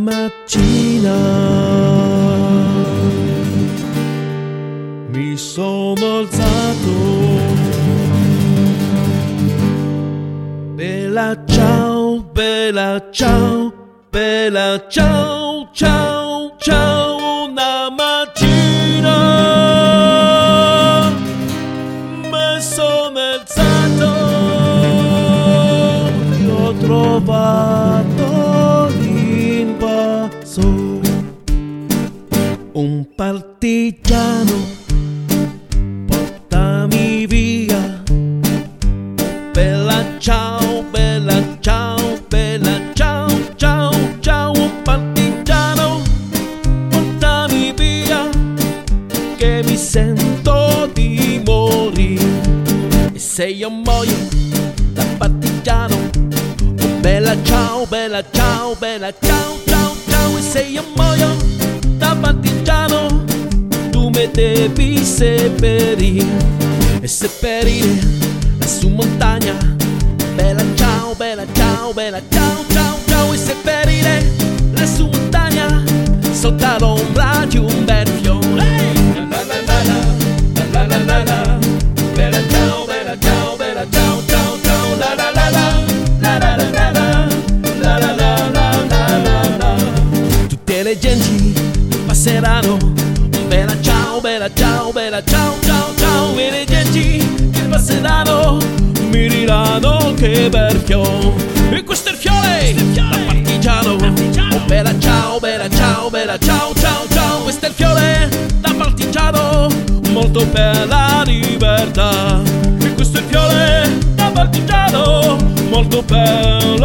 mattina mi sono alzato. Bella ciao, bella ciao, bella ciao, ciao, ciao, una mattina mi sono alzato e ho trovato un partigiano portami via. Bella ciao bella ciao bella ciao ciao ciao un partigiano portami via che mi sento di morire. E se io muoio da partigiano bella ciao bella ciao bella ciao ciao ciao e se io muoio da partigiano devi seppellire e seppellire lassù in montagna. Bella ciao, bella ciao, bella ciao, ciao, ciao e seppellire lassù in montagna sotto l'ombra di un bel fiore. Hey! La la la la, la la la la, bella ciao, bella ciao, bella ciao, ciao, ciao, la la la la, la la la la la, la la la la la la. Tutte le genti passeranno bella ciao bella ciao bella ciao ciao ciao genti che passeranno mi diranno che bel fiore e questo è il fiore da partigiano. Oh bella ciao bella ciao bella ciao ciao ciao questo è il fiore da partigiano. Molto per la libertà. E questo è il fiore da partigiano. Molto per